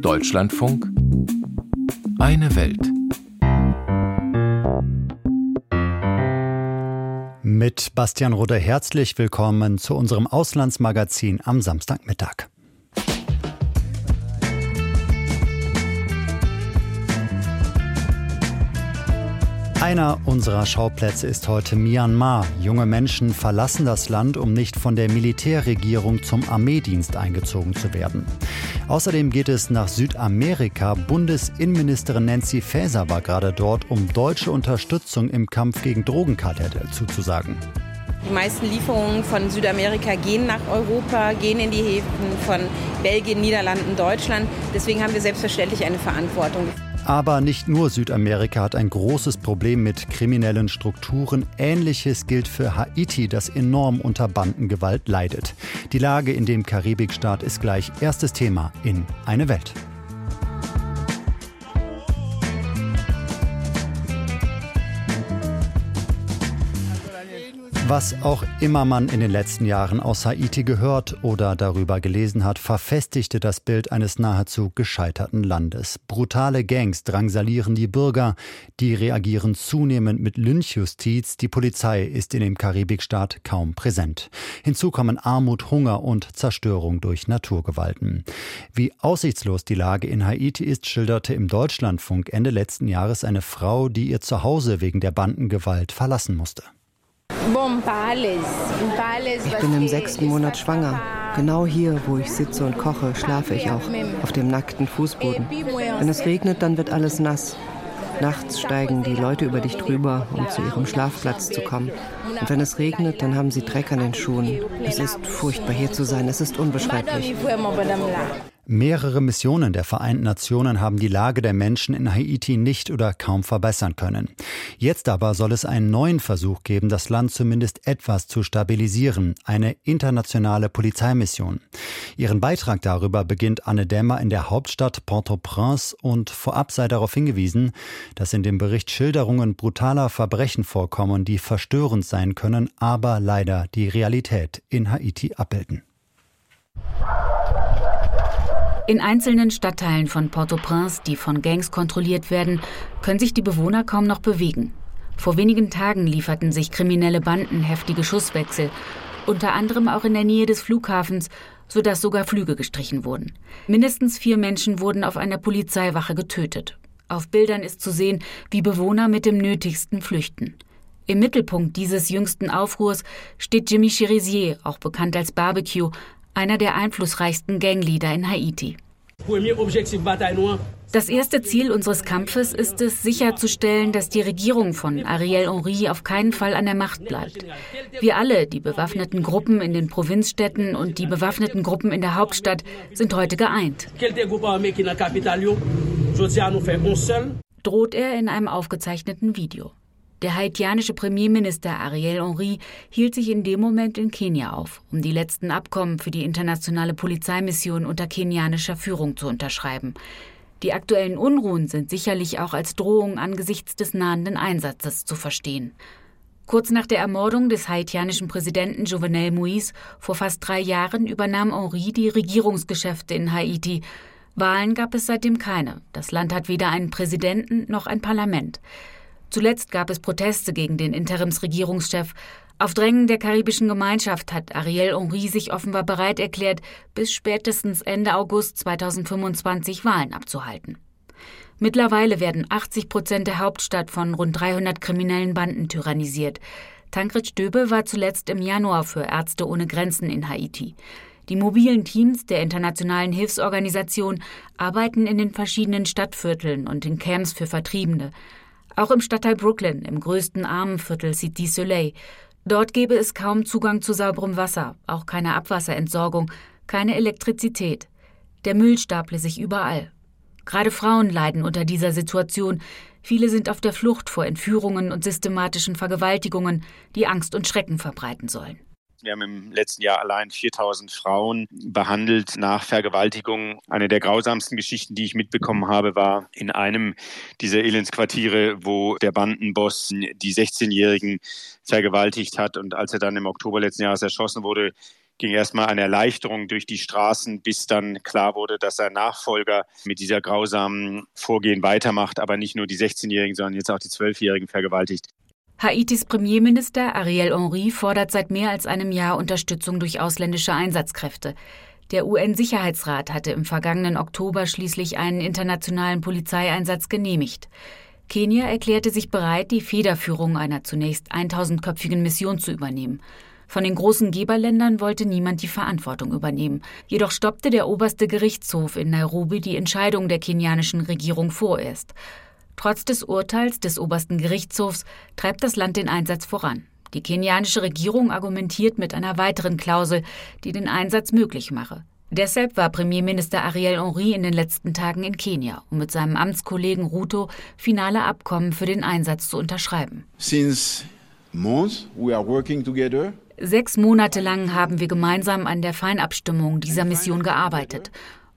Deutschlandfunk Eine Welt. Mit Bastian Rudder herzlich willkommen zu unserem Auslandsmagazin am Samstagmittag. Einer unserer Schauplätze ist heute Myanmar. Junge Menschen verlassen das Land, um nicht von der Militärregierung zum Armeedienst eingezogen zu werden. Außerdem geht es nach Südamerika. Bundesinnenministerin Nancy Faeser war gerade dort, um deutsche Unterstützung im Kampf gegen Drogenkartelle zuzusagen. Die meisten Lieferungen von Südamerika gehen nach Europa, gehen in die Häfen von Belgien, Niederlanden, Deutschland. Deswegen haben wir selbstverständlich eine Verantwortung. Aber nicht nur Südamerika hat ein großes Problem mit kriminellen Strukturen. Ähnliches gilt für Haiti, das enorm unter Bandengewalt leidet. Die Lage in dem Karibikstaat ist gleich erstes Thema in Eine Welt. Was auch immer man in den letzten Jahren aus Haiti gehört oder darüber gelesen hat, verfestigte das Bild eines nahezu gescheiterten Landes. Brutale Gangs drangsalieren die Bürger, die reagieren zunehmend mit Lynchjustiz, die Polizei ist in dem Karibikstaat kaum präsent. Hinzu kommen Armut, Hunger und Zerstörung durch Naturgewalten. Wie aussichtslos die Lage in Haiti ist, schilderte im Deutschlandfunk Ende letzten Jahres eine Frau, die ihr Zuhause wegen der Bandengewalt verlassen musste. Ich bin im sechsten Monat schwanger. Genau hier, wo ich sitze und koche, schlafe ich auch, auf dem nackten Fußboden. Wenn es regnet, dann wird alles nass. Nachts steigen die Leute über dich drüber, um zu ihrem Schlafplatz zu kommen. Und wenn es regnet, dann haben sie Dreck an den Schuhen. Es ist furchtbar hier zu sein, es ist unbeschreiblich. Mehrere Missionen der Vereinten Nationen haben die Lage der Menschen in Haiti nicht oder kaum verbessern können. Jetzt aber soll es einen neuen Versuch geben, das Land zumindest etwas zu stabilisieren, eine internationale Polizeimission. Ihren Beitrag darüber beginnt Anne Dämmer in der Hauptstadt Port-au-Prince und vorab sei darauf hingewiesen, dass in dem Bericht Schilderungen brutaler Verbrechen vorkommen, die verstörend sein können, aber leider die Realität in Haiti abbilden. In einzelnen Stadtteilen von Port-au-Prince, die von Gangs kontrolliert werden, können sich die Bewohner kaum noch bewegen. Vor wenigen Tagen lieferten sich kriminelle Banden heftige Schusswechsel, unter anderem auch in der Nähe des Flughafens, sodass sogar Flüge gestrichen wurden. Mindestens vier Menschen wurden auf einer Polizeiwache getötet. Auf Bildern ist zu sehen, wie Bewohner mit dem Nötigsten flüchten. Im Mittelpunkt dieses jüngsten Aufruhrs steht Jimmy Cherizier, auch bekannt als Barbecue, einer der einflussreichsten Gangleader in Haiti. Das erste Ziel unseres Kampfes ist es, sicherzustellen, dass die Regierung von Ariel Henry auf keinen Fall an der Macht bleibt. Wir alle, die bewaffneten Gruppen in den Provinzstädten und die bewaffneten Gruppen in der Hauptstadt, sind heute geeint. Droht er in einem aufgezeichneten Video. Der haitianische Premierminister Ariel Henry hielt sich in dem Moment in Kenia auf, um die letzten Abkommen für die internationale Polizeimission unter kenianischer Führung zu unterschreiben. Die aktuellen Unruhen sind sicherlich auch als Drohung angesichts des nahenden Einsatzes zu verstehen. Kurz nach der Ermordung des haitianischen Präsidenten Jovenel Moïse vor fast drei Jahren übernahm Henri die Regierungsgeschäfte in Haiti. Wahlen gab es seitdem keine. Das Land hat weder einen Präsidenten noch ein Parlament. Zuletzt gab es Proteste gegen den Interimsregierungschef. Auf Drängen der karibischen Gemeinschaft hat Ariel Henry sich offenbar bereit erklärt, bis spätestens Ende August 2025 Wahlen abzuhalten. Mittlerweile werden 80 Prozent der Hauptstadt von rund 300 kriminellen Banden tyrannisiert. Tankred Stöbe war zuletzt im Januar für Ärzte ohne Grenzen in Haiti. Die mobilen Teams der internationalen Hilfsorganisation arbeiten in den verschiedenen Stadtvierteln und in Camps für Vertriebene. Auch im Stadtteil Brooklyn, im größten Armenviertel City Soleil. Dort gäbe es kaum Zugang zu sauberem Wasser, auch keine Abwasserentsorgung, keine Elektrizität. Der Müll staple sich überall. Gerade Frauen leiden unter dieser Situation. Viele sind auf der Flucht vor Entführungen und systematischen Vergewaltigungen, die Angst und Schrecken verbreiten sollen. Wir haben im letzten Jahr allein 4000 Frauen behandelt nach Vergewaltigung. Eine der grausamsten Geschichten, die ich mitbekommen habe, war in einem dieser Elendsquartiere, wo der Bandenboss die 16-Jährigen vergewaltigt hat. Und als er dann im Oktober letzten Jahres erschossen wurde, ging erstmal eine Erleichterung durch die Straßen, bis dann klar wurde, dass sein Nachfolger mit dieser grausamen Vorgehen weitermacht, aber nicht nur die 16-Jährigen, sondern jetzt auch die 12-Jährigen vergewaltigt. Haitis Premierminister Ariel Henry fordert seit mehr als einem Jahr Unterstützung durch ausländische Einsatzkräfte. Der UN-Sicherheitsrat hatte im vergangenen Oktober schließlich einen internationalen Polizeieinsatz genehmigt. Kenia erklärte sich bereit, die Federführung einer zunächst 1000-köpfigen Mission zu übernehmen. Von den großen Geberländern wollte niemand die Verantwortung übernehmen. Jedoch stoppte der oberste Gerichtshof in Nairobi die Entscheidung der kenianischen Regierung vorerst. Trotz des Urteils des obersten Gerichtshofs treibt das Land den Einsatz voran. Die kenianische Regierung argumentiert mit einer weiteren Klausel, die den Einsatz möglich mache. Deshalb war Premierminister Ariel Henry in den letzten Tagen in Kenia, um mit seinem Amtskollegen Ruto finale Abkommen für den Einsatz zu unterschreiben. Since months we are working together. Sechs Monate lang haben wir gemeinsam an der Feinabstimmung dieser Mission gearbeitet.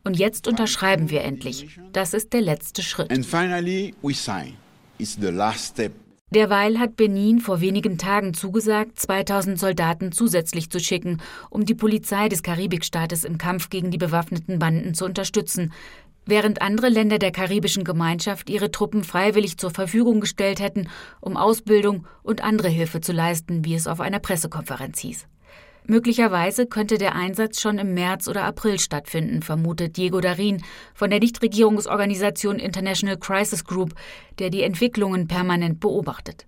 Und jetzt unterschreiben wir endlich. Das ist der letzte Schritt. And finally we sign. It's the last step. Derweil hat Benin vor wenigen Tagen zugesagt, 2000 Soldaten zusätzlich zu schicken, um die Polizei des Karibikstaates im Kampf gegen die bewaffneten Banden zu unterstützen, während andere Länder der karibischen Gemeinschaft ihre Truppen freiwillig zur Verfügung gestellt hätten, um Ausbildung und andere Hilfe zu leisten, wie es auf einer Pressekonferenz hieß. Möglicherweise könnte der Einsatz schon im März oder April stattfinden, vermutet Diego Darin von der Nichtregierungsorganisation International Crisis Group, der die Entwicklungen permanent beobachtet.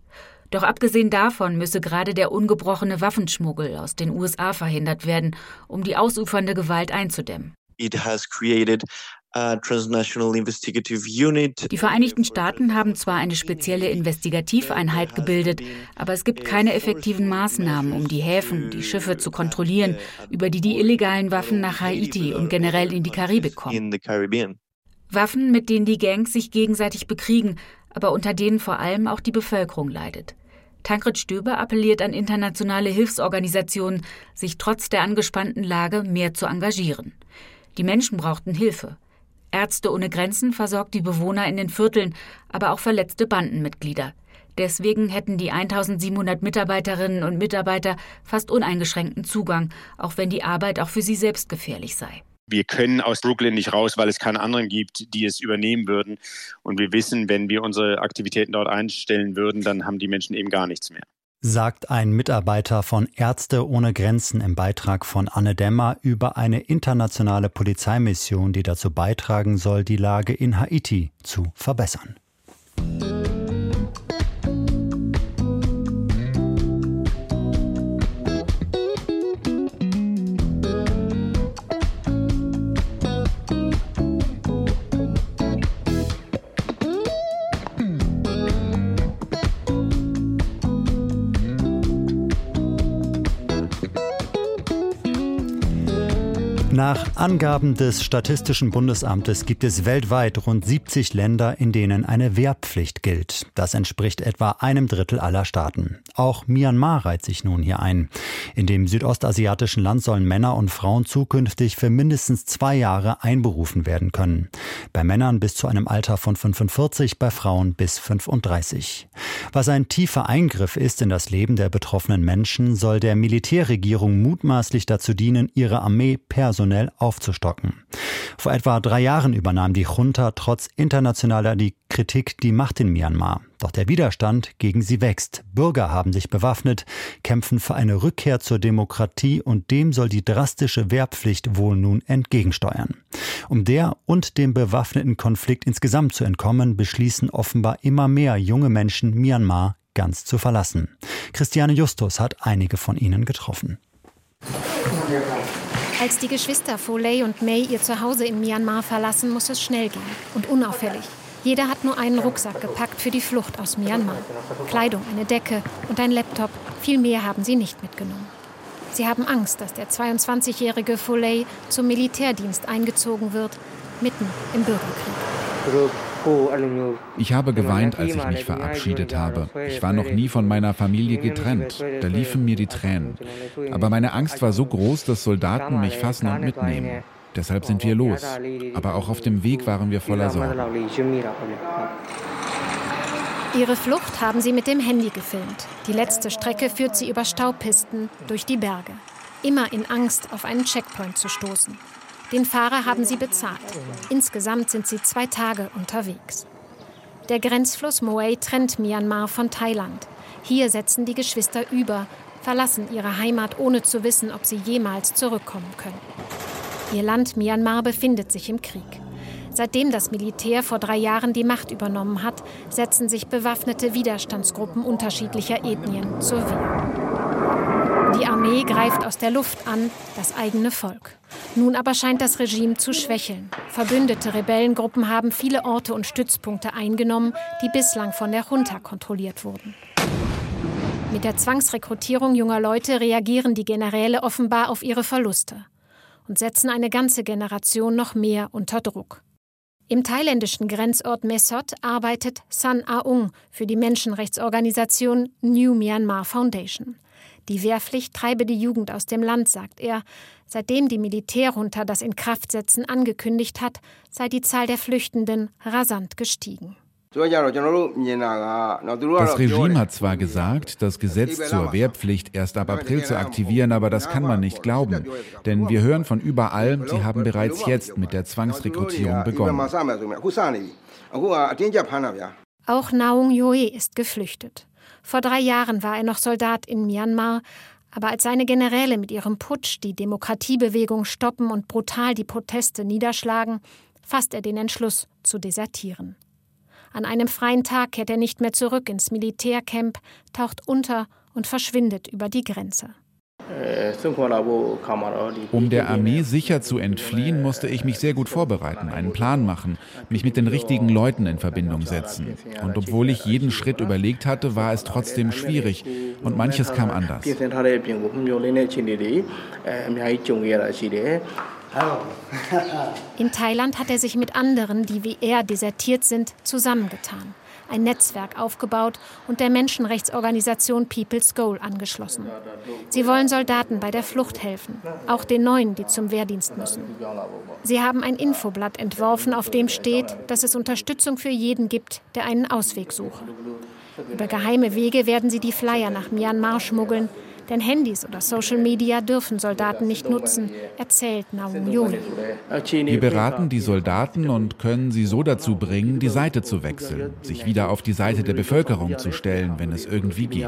Doch abgesehen davon müsse gerade der ungebrochene Waffenschmuggel aus den USA verhindert werden, um die ausufernde Gewalt einzudämmen. It has created die Vereinigten Staaten haben zwar eine spezielle Investigativeinheit gebildet, aber es gibt keine effektiven Maßnahmen, um die Häfen, die Schiffe zu kontrollieren, über die die illegalen Waffen nach Haiti und generell in die Karibik kommen. Waffen, mit denen die Gangs sich gegenseitig bekriegen, aber unter denen vor allem auch die Bevölkerung leidet. Tankred Stöber appelliert an internationale Hilfsorganisationen, sich trotz der angespannten Lage mehr zu engagieren. Die Menschen brauchten Hilfe. Ärzte ohne Grenzen versorgt die Bewohner in den Vierteln, aber auch verletzte Bandenmitglieder. Deswegen hätten die 1700 Mitarbeiterinnen und Mitarbeiter fast uneingeschränkten Zugang, auch wenn die Arbeit auch für sie selbst gefährlich sei. Wir können aus Brooklyn nicht raus, weil es keine anderen gibt, die es übernehmen würden. Und wir wissen, wenn wir unsere Aktivitäten dort einstellen würden, dann haben die Menschen eben gar nichts mehr sagt ein Mitarbeiter von Ärzte ohne Grenzen im Beitrag von Anne Demmer über eine internationale Polizeimission, die dazu beitragen soll, die Lage in Haiti zu verbessern. Nach Angaben des Statistischen Bundesamtes gibt es weltweit rund 70 Länder, in denen eine Wehrpflicht gilt. Das entspricht etwa einem Drittel aller Staaten. Auch Myanmar reiht sich nun hier ein. In dem südostasiatischen Land sollen Männer und Frauen zukünftig für mindestens zwei Jahre einberufen werden können. Bei Männern bis zu einem Alter von 45, bei Frauen bis 35. Was ein tiefer Eingriff ist in das Leben der betroffenen Menschen, soll der Militärregierung mutmaßlich dazu dienen, ihre Armee personell personell aufzustocken. Vor etwa drei Jahren übernahm die Junta trotz internationaler Kritik die Macht in Myanmar. Doch der Widerstand gegen sie wächst. Bürger haben sich bewaffnet, kämpfen für eine Rückkehr zur Demokratie und dem soll die drastische Wehrpflicht wohl nun entgegensteuern. Um der und dem bewaffneten Konflikt insgesamt zu entkommen, beschließen offenbar immer mehr junge Menschen Myanmar ganz zu verlassen. Christiane Justus hat einige von ihnen getroffen. Als die Geschwister Foley und May ihr Zuhause in Myanmar verlassen, muss es schnell gehen und unauffällig. Jeder hat nur einen Rucksack gepackt für die Flucht aus Myanmar. Kleidung, eine Decke und ein Laptop. Viel mehr haben sie nicht mitgenommen. Sie haben Angst, dass der 22-jährige Foley zum Militärdienst eingezogen wird, mitten im Bürgerkrieg. Ich habe geweint, als ich mich verabschiedet habe. Ich war noch nie von meiner Familie getrennt. Da liefen mir die Tränen. Aber meine Angst war so groß, dass Soldaten mich fassen und mitnehmen. Deshalb sind wir los. Aber auch auf dem Weg waren wir voller Sorgen. Ihre Flucht haben sie mit dem Handy gefilmt. Die letzte Strecke führt sie über Staubpisten durch die Berge. immer in Angst, auf einen Checkpoint zu stoßen. Den Fahrer haben sie bezahlt. Insgesamt sind sie zwei Tage unterwegs. Der Grenzfluss Moai trennt Myanmar von Thailand. Hier setzen die Geschwister über, verlassen ihre Heimat, ohne zu wissen, ob sie jemals zurückkommen können. Ihr Land Myanmar befindet sich im Krieg. Seitdem das Militär vor drei Jahren die Macht übernommen hat, setzen sich bewaffnete Widerstandsgruppen unterschiedlicher Ethnien zur Wehr. Die Armee greift aus der Luft an, das eigene Volk. Nun aber scheint das Regime zu schwächeln. Verbündete Rebellengruppen haben viele Orte und Stützpunkte eingenommen, die bislang von der Junta kontrolliert wurden. Mit der Zwangsrekrutierung junger Leute reagieren die Generäle offenbar auf ihre Verluste und setzen eine ganze Generation noch mehr unter Druck. Im thailändischen Grenzort Mesot arbeitet San Aung für die Menschenrechtsorganisation New Myanmar Foundation. Die Wehrpflicht treibe die Jugend aus dem Land, sagt er. Seitdem die Militärjunta das Inkraftsetzen angekündigt hat, sei die Zahl der Flüchtenden rasant gestiegen. Das Regime hat zwar gesagt, das Gesetz zur Wehrpflicht erst ab April zu aktivieren, aber das kann man nicht glauben. Denn wir hören von überall, sie haben bereits jetzt mit der Zwangsrekrutierung begonnen. Auch Naung Yoe ist geflüchtet. Vor drei Jahren war er noch Soldat in Myanmar, aber als seine Generäle mit ihrem Putsch die Demokratiebewegung stoppen und brutal die Proteste niederschlagen, fasst er den Entschluss zu desertieren. An einem freien Tag kehrt er nicht mehr zurück ins Militärcamp, taucht unter und verschwindet über die Grenze. Um der Armee sicher zu entfliehen, musste ich mich sehr gut vorbereiten, einen Plan machen, mich mit den richtigen Leuten in Verbindung setzen. Und obwohl ich jeden Schritt überlegt hatte, war es trotzdem schwierig und manches kam anders. In Thailand hat er sich mit anderen, die wie er desertiert sind, zusammengetan, ein Netzwerk aufgebaut und der Menschenrechtsorganisation People's Goal angeschlossen. Sie wollen Soldaten bei der Flucht helfen, auch den Neuen, die zum Wehrdienst müssen. Sie haben ein Infoblatt entworfen, auf dem steht, dass es Unterstützung für jeden gibt, der einen Ausweg suche. Über geheime Wege werden sie die Flyer nach Myanmar schmuggeln, denn Handys oder Social Media dürfen Soldaten nicht nutzen, erzählt Naum Yoni. Wir beraten die Soldaten und können sie so dazu bringen, die Seite zu wechseln, sich wieder auf die Seite der Bevölkerung zu stellen, wenn es irgendwie geht.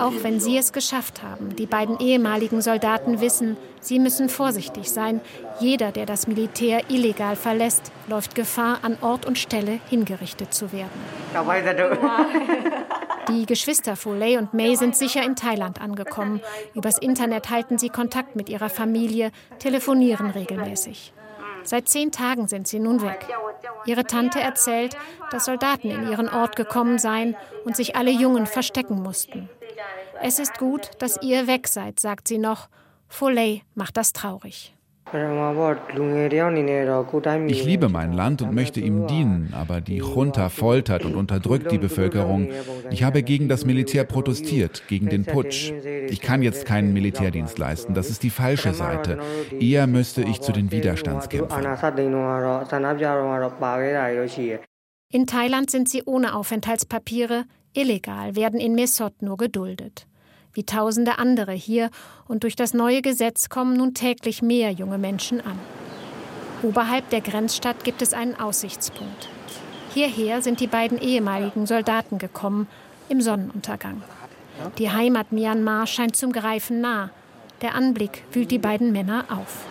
Auch wenn sie es geschafft haben, die beiden ehemaligen Soldaten wissen, sie müssen vorsichtig sein. Jeder, der das Militär illegal verlässt, läuft Gefahr, an Ort und Stelle hingerichtet zu werden. Die Geschwister Foley und May sind sicher in Thailand angekommen. Übers Internet halten sie Kontakt mit ihrer Familie, telefonieren regelmäßig. Seit zehn Tagen sind sie nun weg. Ihre Tante erzählt, dass Soldaten in ihren Ort gekommen seien und sich alle Jungen verstecken mussten. Es ist gut, dass ihr weg seid, sagt sie noch. Foley macht das traurig. Ich liebe mein Land und möchte ihm dienen, aber die Junta foltert und unterdrückt die Bevölkerung. Ich habe gegen das Militär protestiert, gegen den Putsch. Ich kann jetzt keinen Militärdienst leisten, das ist die falsche Seite. Eher müsste ich zu den Widerstandskämpfern. In Thailand sind sie ohne Aufenthaltspapiere, illegal, werden in Mesot nur geduldet wie tausende andere hier, und durch das neue Gesetz kommen nun täglich mehr junge Menschen an. Oberhalb der Grenzstadt gibt es einen Aussichtspunkt. Hierher sind die beiden ehemaligen Soldaten gekommen, im Sonnenuntergang. Die Heimat Myanmar scheint zum Greifen nah. Der Anblick wühlt die beiden Männer auf.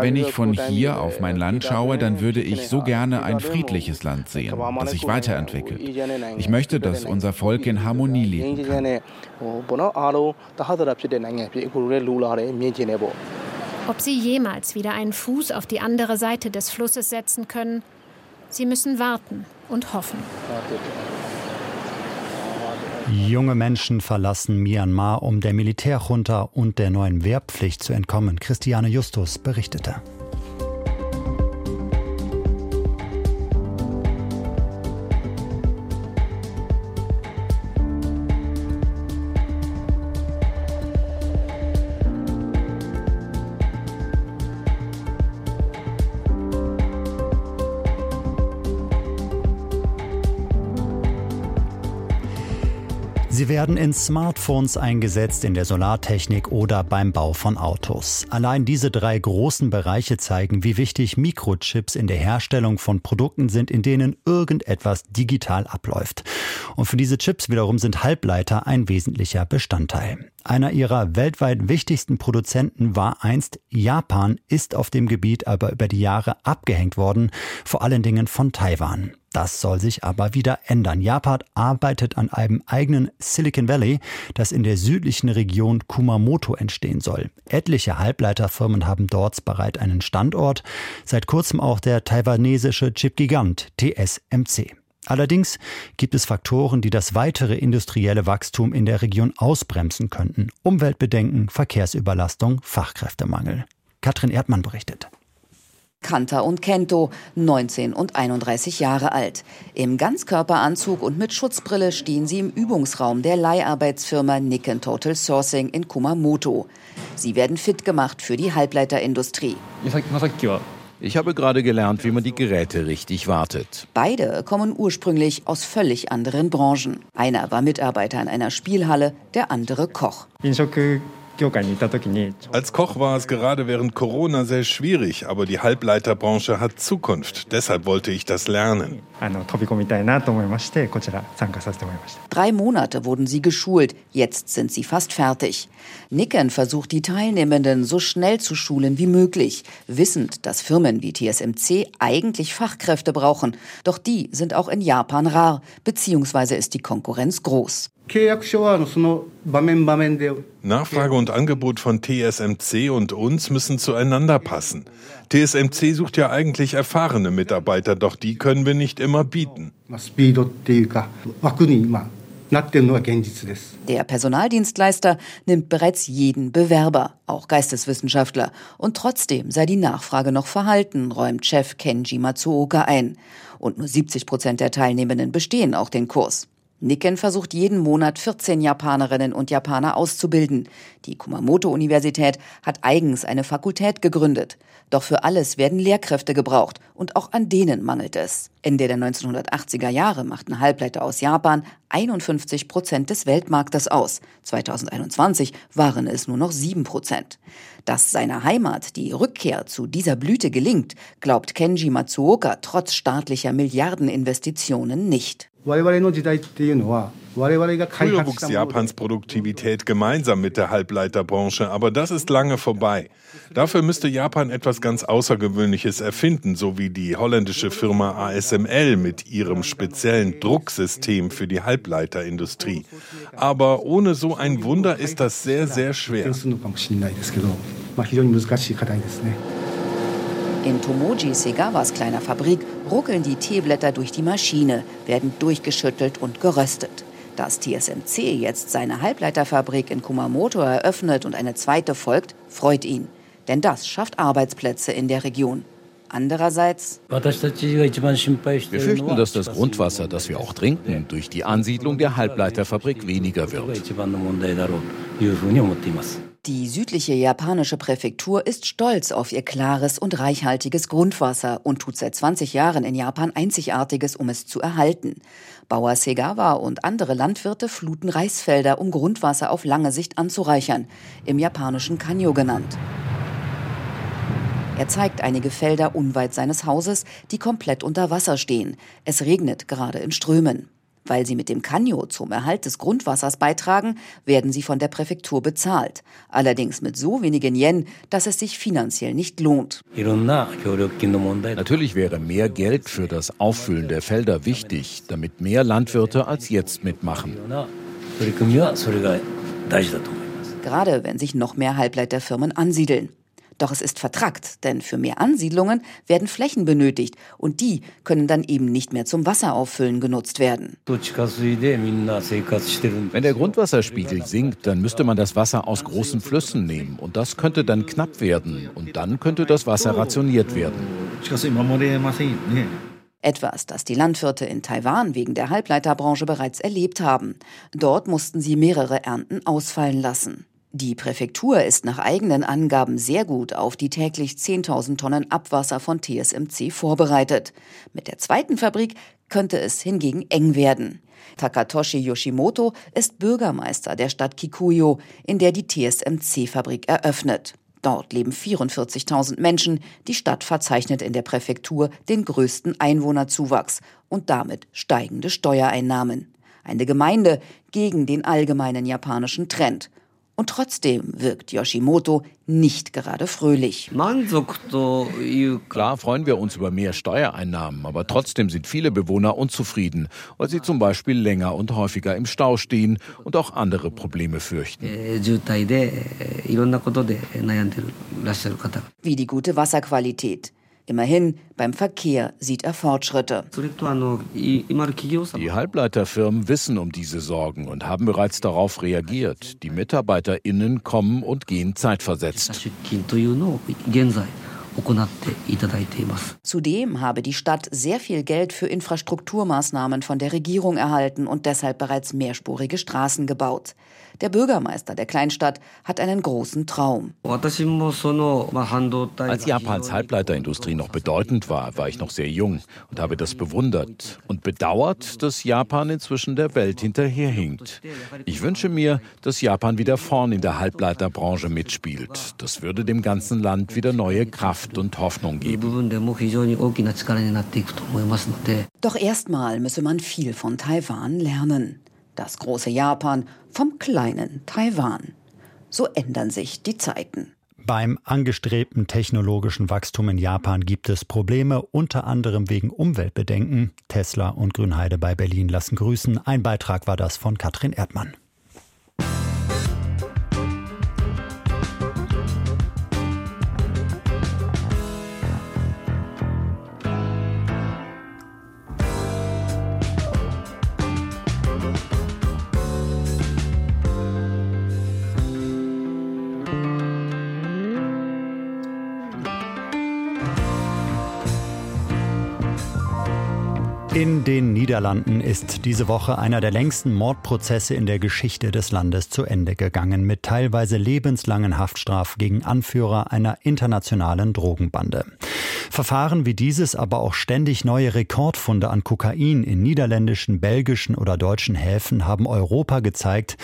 Wenn ich von hier auf mein Land schaue, dann würde ich so gerne ein friedliches Land sehen, das sich weiterentwickelt. Ich möchte, dass unser Volk in Harmonie leben kann. Ob sie jemals wieder einen Fuß auf die andere Seite des Flusses setzen können, sie müssen warten und hoffen. Junge Menschen verlassen Myanmar, um der Militärjunta und der neuen Wehrpflicht zu entkommen. Christiane Justus berichtete. Werden in Smartphones eingesetzt, in der Solartechnik oder beim Bau von Autos. Allein diese drei großen Bereiche zeigen, wie wichtig Mikrochips in der Herstellung von Produkten sind, in denen irgendetwas digital abläuft. Und für diese Chips wiederum sind Halbleiter ein wesentlicher Bestandteil. Einer ihrer weltweit wichtigsten Produzenten war einst Japan, ist auf dem Gebiet aber über die Jahre abgehängt worden, vor allen Dingen von Taiwan. Das soll sich aber wieder ändern. Japan arbeitet an einem eigenen Silicon Valley, das in der südlichen Region Kumamoto entstehen soll. Etliche Halbleiterfirmen haben dort bereits einen Standort, seit kurzem auch der taiwanesische Chipgigant TSMC. Allerdings gibt es Faktoren, die das weitere industrielle Wachstum in der Region ausbremsen könnten. Umweltbedenken, Verkehrsüberlastung, Fachkräftemangel. Katrin Erdmann berichtet. Kanta und Kento, 19 und 31 Jahre alt. Im Ganzkörperanzug und mit Schutzbrille stehen sie im Übungsraum der Leiharbeitsfirma Nikken Total Sourcing in Kumamoto. Sie werden fit gemacht für die Halbleiterindustrie. Ich habe gerade gelernt, wie man die Geräte richtig wartet. Beide kommen ursprünglich aus völlig anderen Branchen. Einer war Mitarbeiter in einer Spielhalle, der andere Koch. Als Koch war es gerade während Corona sehr schwierig, aber die Halbleiterbranche hat Zukunft. Deshalb wollte ich das lernen. Drei Monate wurden sie geschult, jetzt sind sie fast fertig. Nicken versucht die Teilnehmenden so schnell zu schulen wie möglich, wissend, dass Firmen wie TSMC eigentlich Fachkräfte brauchen. Doch die sind auch in Japan rar, beziehungsweise ist die Konkurrenz groß. Nachfrage und Angebot von TSMC und uns müssen zueinander passen. TSMC sucht ja eigentlich erfahrene Mitarbeiter, doch die können wir nicht immer bieten. Der Personaldienstleister nimmt bereits jeden Bewerber, auch Geisteswissenschaftler. Und trotzdem sei die Nachfrage noch verhalten, räumt Chef Kenji Matsuoka ein. Und nur 70 Prozent der Teilnehmenden bestehen auch den Kurs. Nikken versucht jeden Monat 14 Japanerinnen und Japaner auszubilden. Die Kumamoto-Universität hat eigens eine Fakultät gegründet. Doch für alles werden Lehrkräfte gebraucht und auch an denen mangelt es. Ende der 1980er Jahre machten Halbleiter aus Japan 51 Prozent des Weltmarktes aus. 2021 waren es nur noch 7 Prozent. Dass seiner Heimat die Rückkehr zu dieser Blüte gelingt, glaubt Kenji Matsuoka trotz staatlicher Milliardeninvestitionen nicht. Früher wuchs Japans Produktivität gemeinsam mit der Halbleiterbranche, aber das ist lange vorbei. Dafür müsste Japan etwas ganz Außergewöhnliches erfinden, so wie die holländische Firma ASML mit ihrem speziellen Drucksystem für die Halbleiterindustrie. Aber ohne so ein Wunder ist das sehr, sehr schwer. In Tomoji Segawas kleiner Fabrik ruckeln die Teeblätter durch die Maschine, werden durchgeschüttelt und geröstet. Dass TSMC jetzt seine Halbleiterfabrik in Kumamoto eröffnet und eine zweite folgt, freut ihn. Denn das schafft Arbeitsplätze in der Region. Andererseits. Wir fürchten, dass das Grundwasser, das wir auch trinken, durch die Ansiedlung der Halbleiterfabrik weniger wird. Die südliche japanische Präfektur ist stolz auf ihr klares und reichhaltiges Grundwasser und tut seit 20 Jahren in Japan Einzigartiges, um es zu erhalten. Bauer Segawa und andere Landwirte fluten Reisfelder, um Grundwasser auf lange Sicht anzureichern, im japanischen Kanyo genannt. Er zeigt einige Felder unweit seines Hauses, die komplett unter Wasser stehen. Es regnet gerade in Strömen. Weil sie mit dem Kanyo zum Erhalt des Grundwassers beitragen, werden sie von der Präfektur bezahlt. Allerdings mit so wenigen Yen, dass es sich finanziell nicht lohnt. Natürlich wäre mehr Geld für das Auffüllen der Felder wichtig, damit mehr Landwirte als jetzt mitmachen. Gerade wenn sich noch mehr Halbleiterfirmen ansiedeln. Doch es ist vertrackt, denn für mehr Ansiedlungen werden Flächen benötigt und die können dann eben nicht mehr zum Wasserauffüllen genutzt werden. Wenn der Grundwasserspiegel sinkt, dann müsste man das Wasser aus großen Flüssen nehmen und das könnte dann knapp werden und dann könnte das Wasser rationiert werden. Etwas, das die Landwirte in Taiwan wegen der Halbleiterbranche bereits erlebt haben. Dort mussten sie mehrere Ernten ausfallen lassen. Die Präfektur ist nach eigenen Angaben sehr gut auf die täglich 10.000 Tonnen Abwasser von TSMC vorbereitet. Mit der zweiten Fabrik könnte es hingegen eng werden. Takatoshi Yoshimoto ist Bürgermeister der Stadt Kikuyo, in der die TSMC-Fabrik eröffnet. Dort leben 44.000 Menschen. Die Stadt verzeichnet in der Präfektur den größten Einwohnerzuwachs und damit steigende Steuereinnahmen. Eine Gemeinde gegen den allgemeinen japanischen Trend. Und trotzdem wirkt Yoshimoto nicht gerade fröhlich. Klar freuen wir uns über mehr Steuereinnahmen, aber trotzdem sind viele Bewohner unzufrieden, weil sie zum Beispiel länger und häufiger im Stau stehen und auch andere Probleme fürchten. Wie die gute Wasserqualität. Immerhin, beim Verkehr sieht er Fortschritte. Die Halbleiterfirmen wissen um diese Sorgen und haben bereits darauf reagiert. Die MitarbeiterInnen kommen und gehen zeitversetzt. Zudem habe die Stadt sehr viel Geld für Infrastrukturmaßnahmen von der Regierung erhalten und deshalb bereits mehrspurige Straßen gebaut. Der Bürgermeister der Kleinstadt hat einen großen Traum. Als Japans Halbleiterindustrie noch bedeutend war, war ich noch sehr jung und habe das bewundert und bedauert, dass Japan inzwischen der Welt hinterherhinkt. Ich wünsche mir, dass Japan wieder vorn in der Halbleiterbranche mitspielt. Das würde dem ganzen Land wieder neue Kraft und Hoffnung geben. Doch erstmal müsse man viel von Taiwan lernen. Das große Japan vom kleinen Taiwan. So ändern sich die Zeiten. Beim angestrebten technologischen Wachstum in Japan gibt es Probleme, unter anderem wegen Umweltbedenken. Tesla und Grünheide bei Berlin lassen grüßen. Ein Beitrag war das von Katrin Erdmann. Niederlanden ist diese Woche einer der längsten Mordprozesse in der Geschichte des Landes zu Ende gegangen, mit teilweise lebenslangen Haftstrafen gegen Anführer einer internationalen Drogenbande. Verfahren wie dieses, aber auch ständig neue Rekordfunde an Kokain in niederländischen, belgischen oder deutschen Häfen haben Europa gezeigt,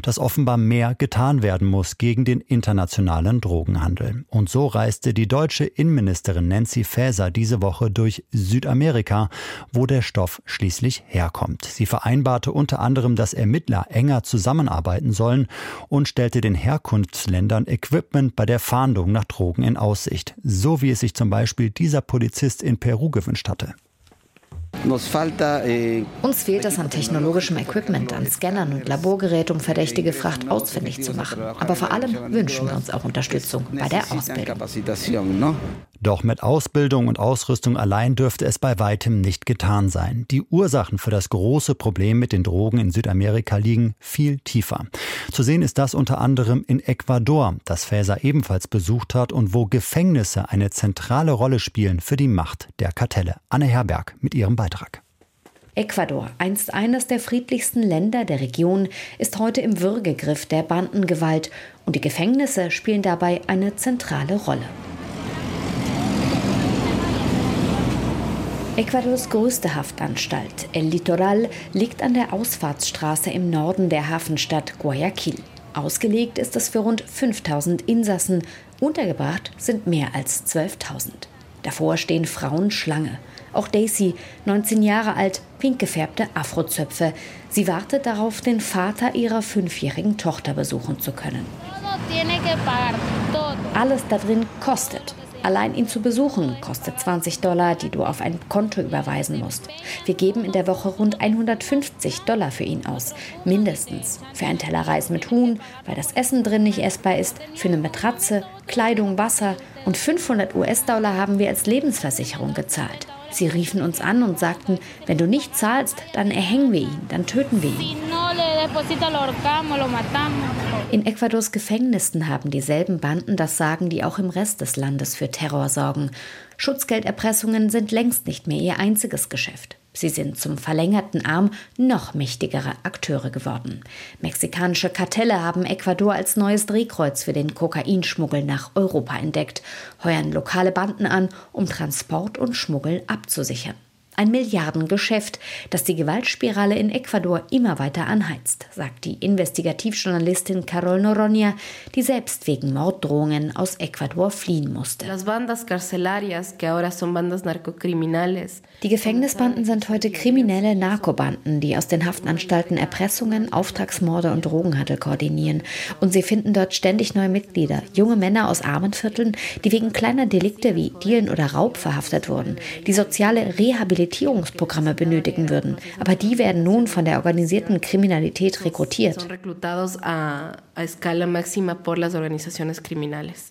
dass offenbar mehr getan werden muss gegen den internationalen Drogenhandel. Und so reiste die deutsche Innenministerin Nancy Faeser diese Woche durch Südamerika, wo der Stoff schließlich herkommt. Sie vereinbarte unter anderem, dass Ermittler enger zusammenarbeiten sollen und stellte den Herkunftsländern Equipment bei der Fahndung nach Drogen in Aussicht, so wie es sich zum Beispiel dieser Polizist in Peru gewünscht hatte. Eh, Uns fehlt es an technologischem Equipment, an Scannern und Laborgeräten, um verdächtige Fracht ausfindig zu machen. Aber vor allem wünschen wir uns auch Unterstützung bei der Ausbildung. Doch mit Ausbildung und Ausrüstung allein dürfte es bei weitem nicht getan sein. Die Ursachen für das große Problem mit den Drogen in Südamerika liegen viel tiefer. Zu sehen ist das unter anderem in Ecuador, das Faeser ebenfalls besucht hat und wo Gefängnisse eine zentrale Rolle spielen für die Macht der Kartelle. Anne Herberg mit ihrem Beitrag. Ecuador, einst eines der friedlichsten Länder der Region, ist heute im Würgegriff der Bandengewalt und die Gefängnisse spielen dabei eine zentrale Rolle. Ecuadors größte Haftanstalt, El Litoral, liegt an der Ausfahrtsstraße im Norden der Hafenstadt Guayaquil. Ausgelegt ist es für rund 5000 Insassen, untergebracht sind mehr als 12.000. Davor stehen Frauen Schlange. Auch Daisy, 19 Jahre alt, pink gefärbte Afrozöpfe. Sie wartet darauf, den Vater ihrer fünfjährigen Tochter besuchen zu können. Alles da drin kostet. Allein ihn zu besuchen kostet 20 Dollar, die du auf ein Konto überweisen musst. Wir geben in der Woche rund 150 Dollar für ihn aus. Mindestens. Für einen Teller Reis mit Huhn, weil das Essen drin nicht essbar ist, für eine Matratze, Kleidung, Wasser und 500 US-Dollar haben wir als Lebensversicherung gezahlt. Sie riefen uns an und sagten, wenn du nicht zahlst, dann erhängen wir ihn, dann töten wir ihn. In Ecuadors Gefängnissen haben dieselben Banden das Sagen, die auch im Rest des Landes für Terror sorgen. Schutzgelderpressungen sind längst nicht mehr ihr einziges Geschäft. Sie sind zum verlängerten Arm noch mächtigere Akteure geworden. Mexikanische Kartelle haben Ecuador als neues Drehkreuz für den Kokainschmuggel nach Europa entdeckt, heuern lokale Banden an, um Transport und Schmuggel abzusichern. Ein Milliardengeschäft, das die Gewaltspirale in Ecuador immer weiter anheizt, sagt die Investigativjournalistin Carol Noronha, die selbst wegen Morddrohungen aus Ecuador fliehen musste. Die Gefängnisbanden sind heute kriminelle Narkobanden, die aus den Haftanstalten Erpressungen, Auftragsmorde und Drogenhandel koordinieren. Und sie finden dort ständig neue Mitglieder, junge Männer aus armen Vierteln, die wegen kleiner Delikte wie Dielen oder Raub verhaftet wurden, die soziale Rehabilitierungsprogramme benötigen würden. Aber die werden nun von der organisierten Kriminalität rekrutiert.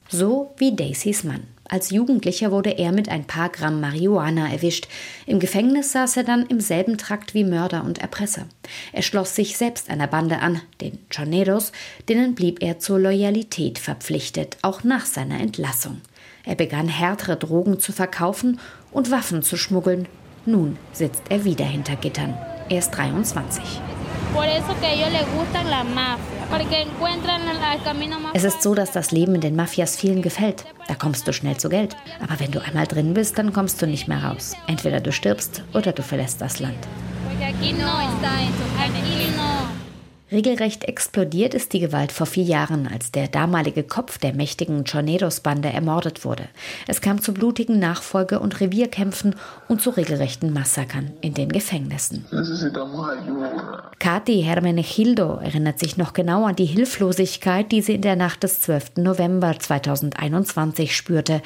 So wie Daisys Mann. Als Jugendlicher wurde er mit ein paar Gramm Marihuana erwischt. Im Gefängnis saß er dann im selben Trakt wie Mörder und Erpresser. Er schloss sich selbst einer Bande an, den Choneros, denen blieb er zur Loyalität verpflichtet, auch nach seiner Entlassung. Er begann härtere Drogen zu verkaufen und Waffen zu schmuggeln. Nun sitzt er wieder hinter Gittern. Er ist 23. Es ist so, dass das Leben in den Mafias vielen gefällt. Da kommst du schnell zu Geld. Aber wenn du einmal drin bist, dann kommst du nicht mehr raus. Entweder du stirbst oder du verlässt das Land. Regelrecht explodiert ist die Gewalt vor vier Jahren, als der damalige Kopf der mächtigen Choneros-Bande ermordet wurde. Es kam zu blutigen Nachfolge- und Revierkämpfen und zu regelrechten Massakern in den Gefängnissen. Kathi Hermenegildo erinnert sich noch genau an die Hilflosigkeit, die sie in der Nacht des 12. November 2021 spürte.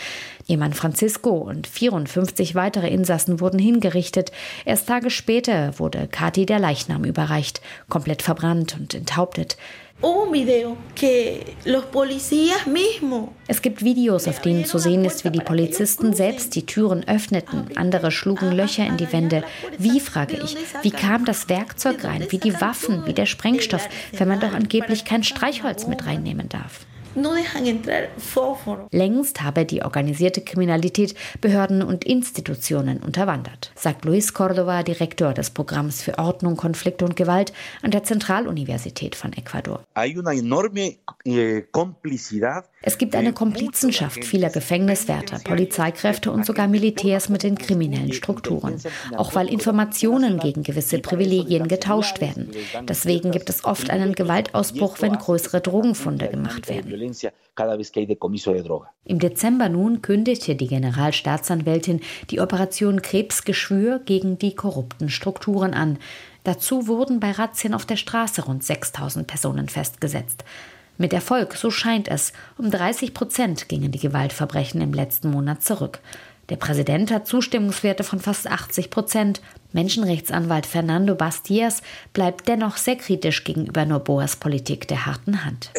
Ihr Mann Francisco und 54 weitere Insassen wurden hingerichtet. Erst Tage später wurde Kathi der Leichnam überreicht, komplett verbrannt und enthauptet. Es gibt Videos, auf denen zu sehen ist, wie die Polizisten selbst die Türen öffneten. Andere schlugen Löcher in die Wände. Wie, frage ich, wie kam das Werkzeug rein, wie die Waffen, wie der Sprengstoff, wenn man doch angeblich kein Streichholz mit reinnehmen darf? Längst habe die organisierte Kriminalität Behörden und Institutionen unterwandert, sagt Luis Cordova, Direktor des Programms für Ordnung, Konflikte und Gewalt an der Zentraluniversität von Ecuador. Eh, es gibt eine Komplizenschaft vieler Gefängniswärter, Polizeikräfte und sogar Militärs mit den kriminellen Strukturen. Auch weil Informationen gegen gewisse Privilegien getauscht werden. Deswegen gibt es oft einen Gewaltausbruch, wenn größere Drogenfunde gemacht werden. Im Dezember nun kündigte die Generalstaatsanwältin die Operation Krebsgeschwür gegen die korrupten Strukturen an. Dazu wurden bei Razzien auf der Straße rund 6000 Personen festgesetzt. Mit Erfolg, so scheint es. Um 30 Prozent gingen die Gewaltverbrechen im letzten Monat zurück. Der Präsident hat Zustimmungswerte von fast 80 Prozent. Menschenrechtsanwalt Fernando Bastias bleibt dennoch sehr kritisch gegenüber Noboas Politik der harten Hand.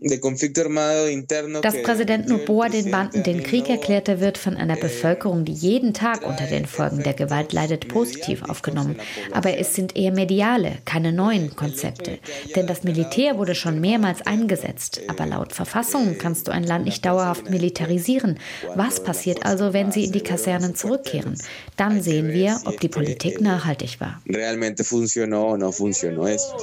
Dass Präsident Noboa den Banden den Krieg erklärte, wird von einer Bevölkerung, die jeden Tag unter den Folgen der Gewalt leidet, positiv aufgenommen. Aber es sind eher mediale, keine neuen Konzepte. Denn das Militär wurde schon mehrmals eingesetzt. Aber laut Verfassung kannst du ein Land nicht dauerhaft militarisieren. Was passiert also, wenn sie in die Kasernen zurückkehren? Dann sehen wir, ob die Politik nachhaltig war. Realmente funcionó o no funcionó eso.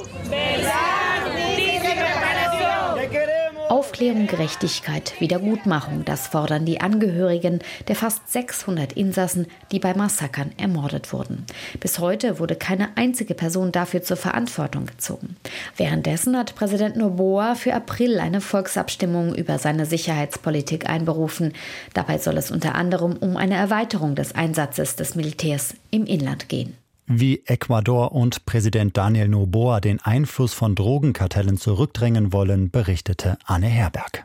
Aufklärung, Gerechtigkeit, Wiedergutmachung, das fordern die Angehörigen der fast 600 Insassen, die bei Massakern ermordet wurden. Bis heute wurde keine einzige Person dafür zur Verantwortung gezogen. Währenddessen hat Präsident Noboa für April eine Volksabstimmung über seine Sicherheitspolitik einberufen. Dabei soll es unter anderem um eine Erweiterung des Einsatzes des Militärs im Inland gehen. Wie Ecuador und Präsident Daniel Noboa den Einfluss von Drogenkartellen zurückdrängen wollen, berichtete Anne Herberg.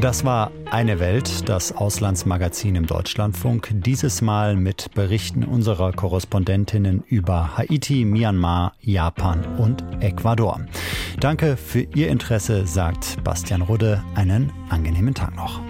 Das war eine Welt, das Auslandsmagazin im Deutschlandfunk, dieses Mal mit Berichten unserer Korrespondentinnen über Haiti, Myanmar, Japan und Ecuador. Danke für Ihr Interesse, sagt Bastian Rudde. Einen angenehmen Tag noch.